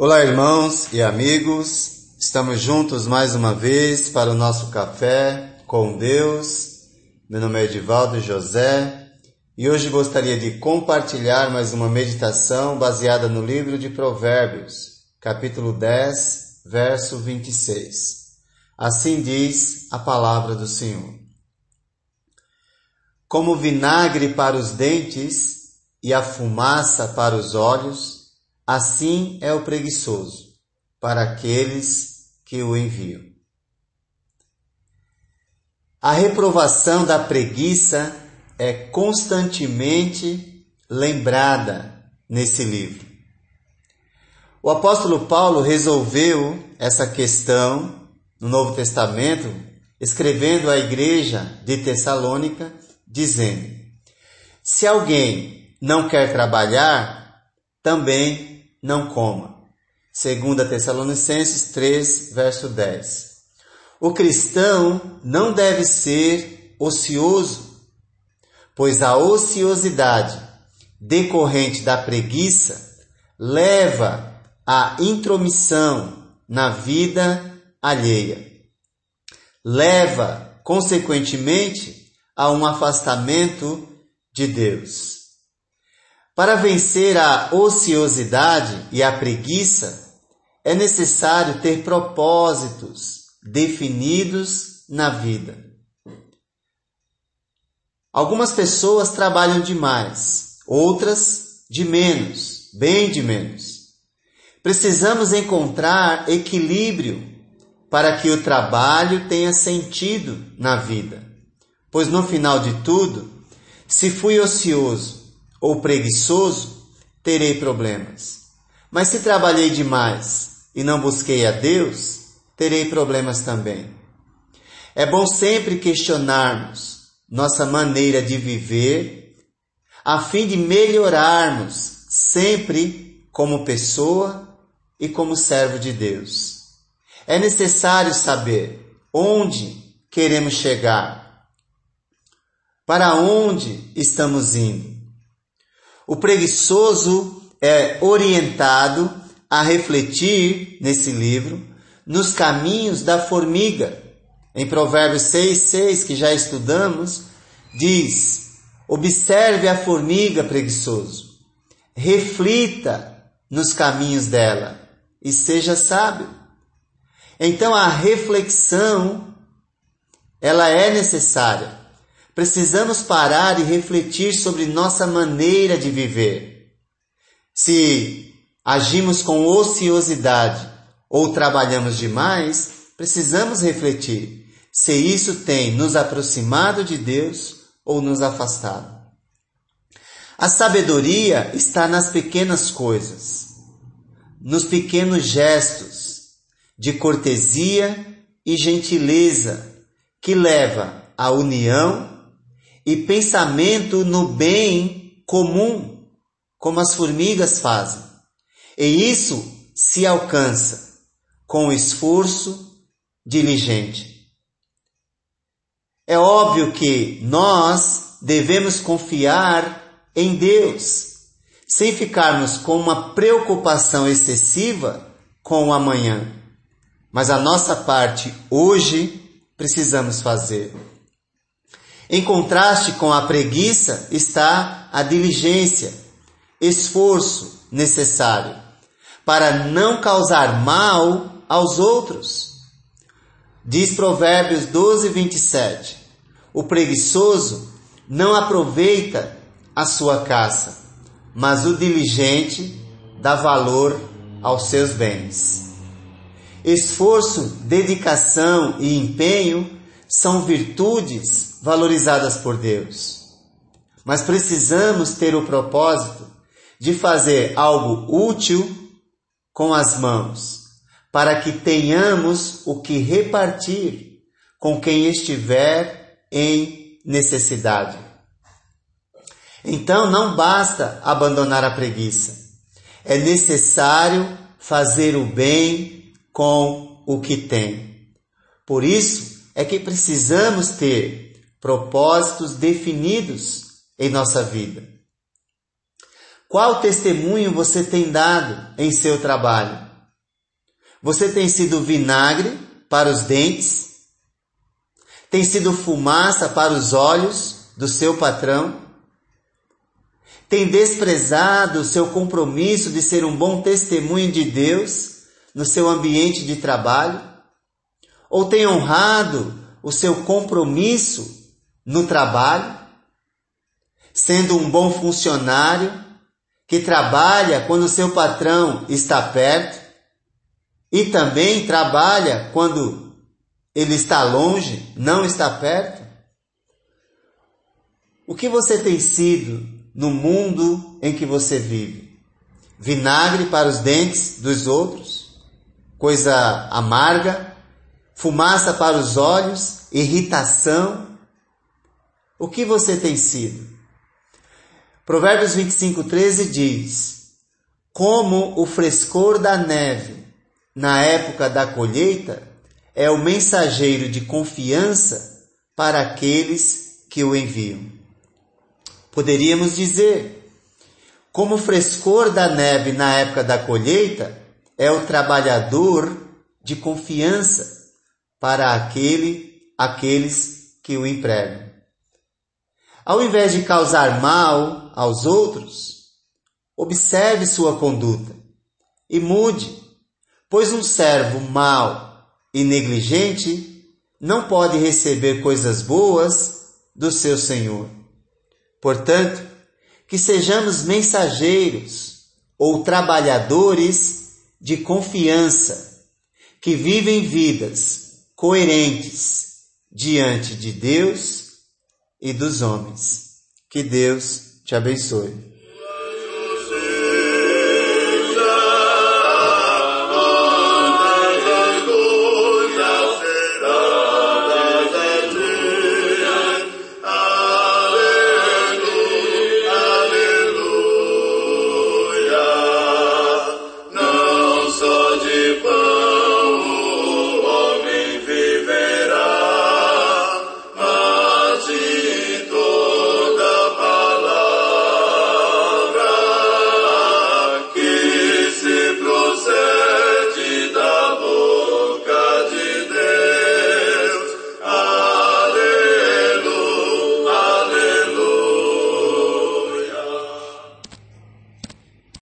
Olá, irmãos e amigos. Estamos juntos mais uma vez para o nosso café com Deus. Meu nome é Edivaldo José e hoje gostaria de compartilhar mais uma meditação baseada no livro de Provérbios, capítulo 10, verso 26. Assim diz a palavra do Senhor. Como vinagre para os dentes e a fumaça para os olhos, Assim é o preguiçoso para aqueles que o enviam. A reprovação da preguiça é constantemente lembrada nesse livro. O apóstolo Paulo resolveu essa questão no Novo Testamento, escrevendo à igreja de Tessalônica, dizendo: Se alguém não quer trabalhar, também não coma. 2 Tessalonicenses 3, verso 10. O cristão não deve ser ocioso, pois a ociosidade decorrente da preguiça leva à intromissão na vida alheia. Leva, consequentemente, a um afastamento de Deus. Para vencer a ociosidade e a preguiça, é necessário ter propósitos definidos na vida. Algumas pessoas trabalham demais, outras de menos, bem de menos. Precisamos encontrar equilíbrio para que o trabalho tenha sentido na vida. Pois no final de tudo, se fui ocioso ou preguiçoso, terei problemas. Mas se trabalhei demais e não busquei a Deus, terei problemas também. É bom sempre questionarmos nossa maneira de viver, a fim de melhorarmos sempre como pessoa e como servo de Deus. É necessário saber onde queremos chegar, para onde estamos indo. O preguiçoso é orientado a refletir nesse livro nos caminhos da formiga. Em Provérbios 6, 6, que já estudamos, diz: Observe a formiga preguiçoso, reflita nos caminhos dela e seja sábio. Então a reflexão ela é necessária precisamos parar e refletir sobre nossa maneira de viver. Se agimos com ociosidade ou trabalhamos demais, precisamos refletir se isso tem nos aproximado de Deus ou nos afastado. A sabedoria está nas pequenas coisas, nos pequenos gestos de cortesia e gentileza que leva à união e pensamento no bem comum, como as formigas fazem. E isso se alcança com esforço diligente. É óbvio que nós devemos confiar em Deus, sem ficarmos com uma preocupação excessiva com o amanhã. Mas a nossa parte hoje precisamos fazer. Em contraste com a preguiça está a diligência, esforço necessário para não causar mal aos outros. Diz Provérbios 12, 27. O preguiçoso não aproveita a sua caça, mas o diligente dá valor aos seus bens. Esforço, dedicação e empenho são virtudes valorizadas por Deus. Mas precisamos ter o propósito de fazer algo útil com as mãos, para que tenhamos o que repartir com quem estiver em necessidade. Então não basta abandonar a preguiça. É necessário fazer o bem com o que tem. Por isso, é que precisamos ter propósitos definidos em nossa vida. Qual testemunho você tem dado em seu trabalho? Você tem sido vinagre para os dentes? Tem sido fumaça para os olhos do seu patrão? Tem desprezado o seu compromisso de ser um bom testemunho de Deus no seu ambiente de trabalho? Ou tem honrado o seu compromisso no trabalho, sendo um bom funcionário que trabalha quando seu patrão está perto e também trabalha quando ele está longe, não está perto? O que você tem sido no mundo em que você vive? Vinagre para os dentes dos outros? Coisa amarga? Fumaça para os olhos? Irritação? O que você tem sido? Provérbios 25, 13 diz: Como o frescor da neve na época da colheita é o mensageiro de confiança para aqueles que o enviam. Poderíamos dizer, como o frescor da neve na época da colheita é o trabalhador de confiança para aquele, aqueles que o empregam. Ao invés de causar mal aos outros, observe sua conduta e mude pois um servo mau e negligente não pode receber coisas boas do seu senhor. Portanto, que sejamos mensageiros ou trabalhadores de confiança, que vivem vidas coerentes diante de Deus e dos homens. Que Deus te abençoe.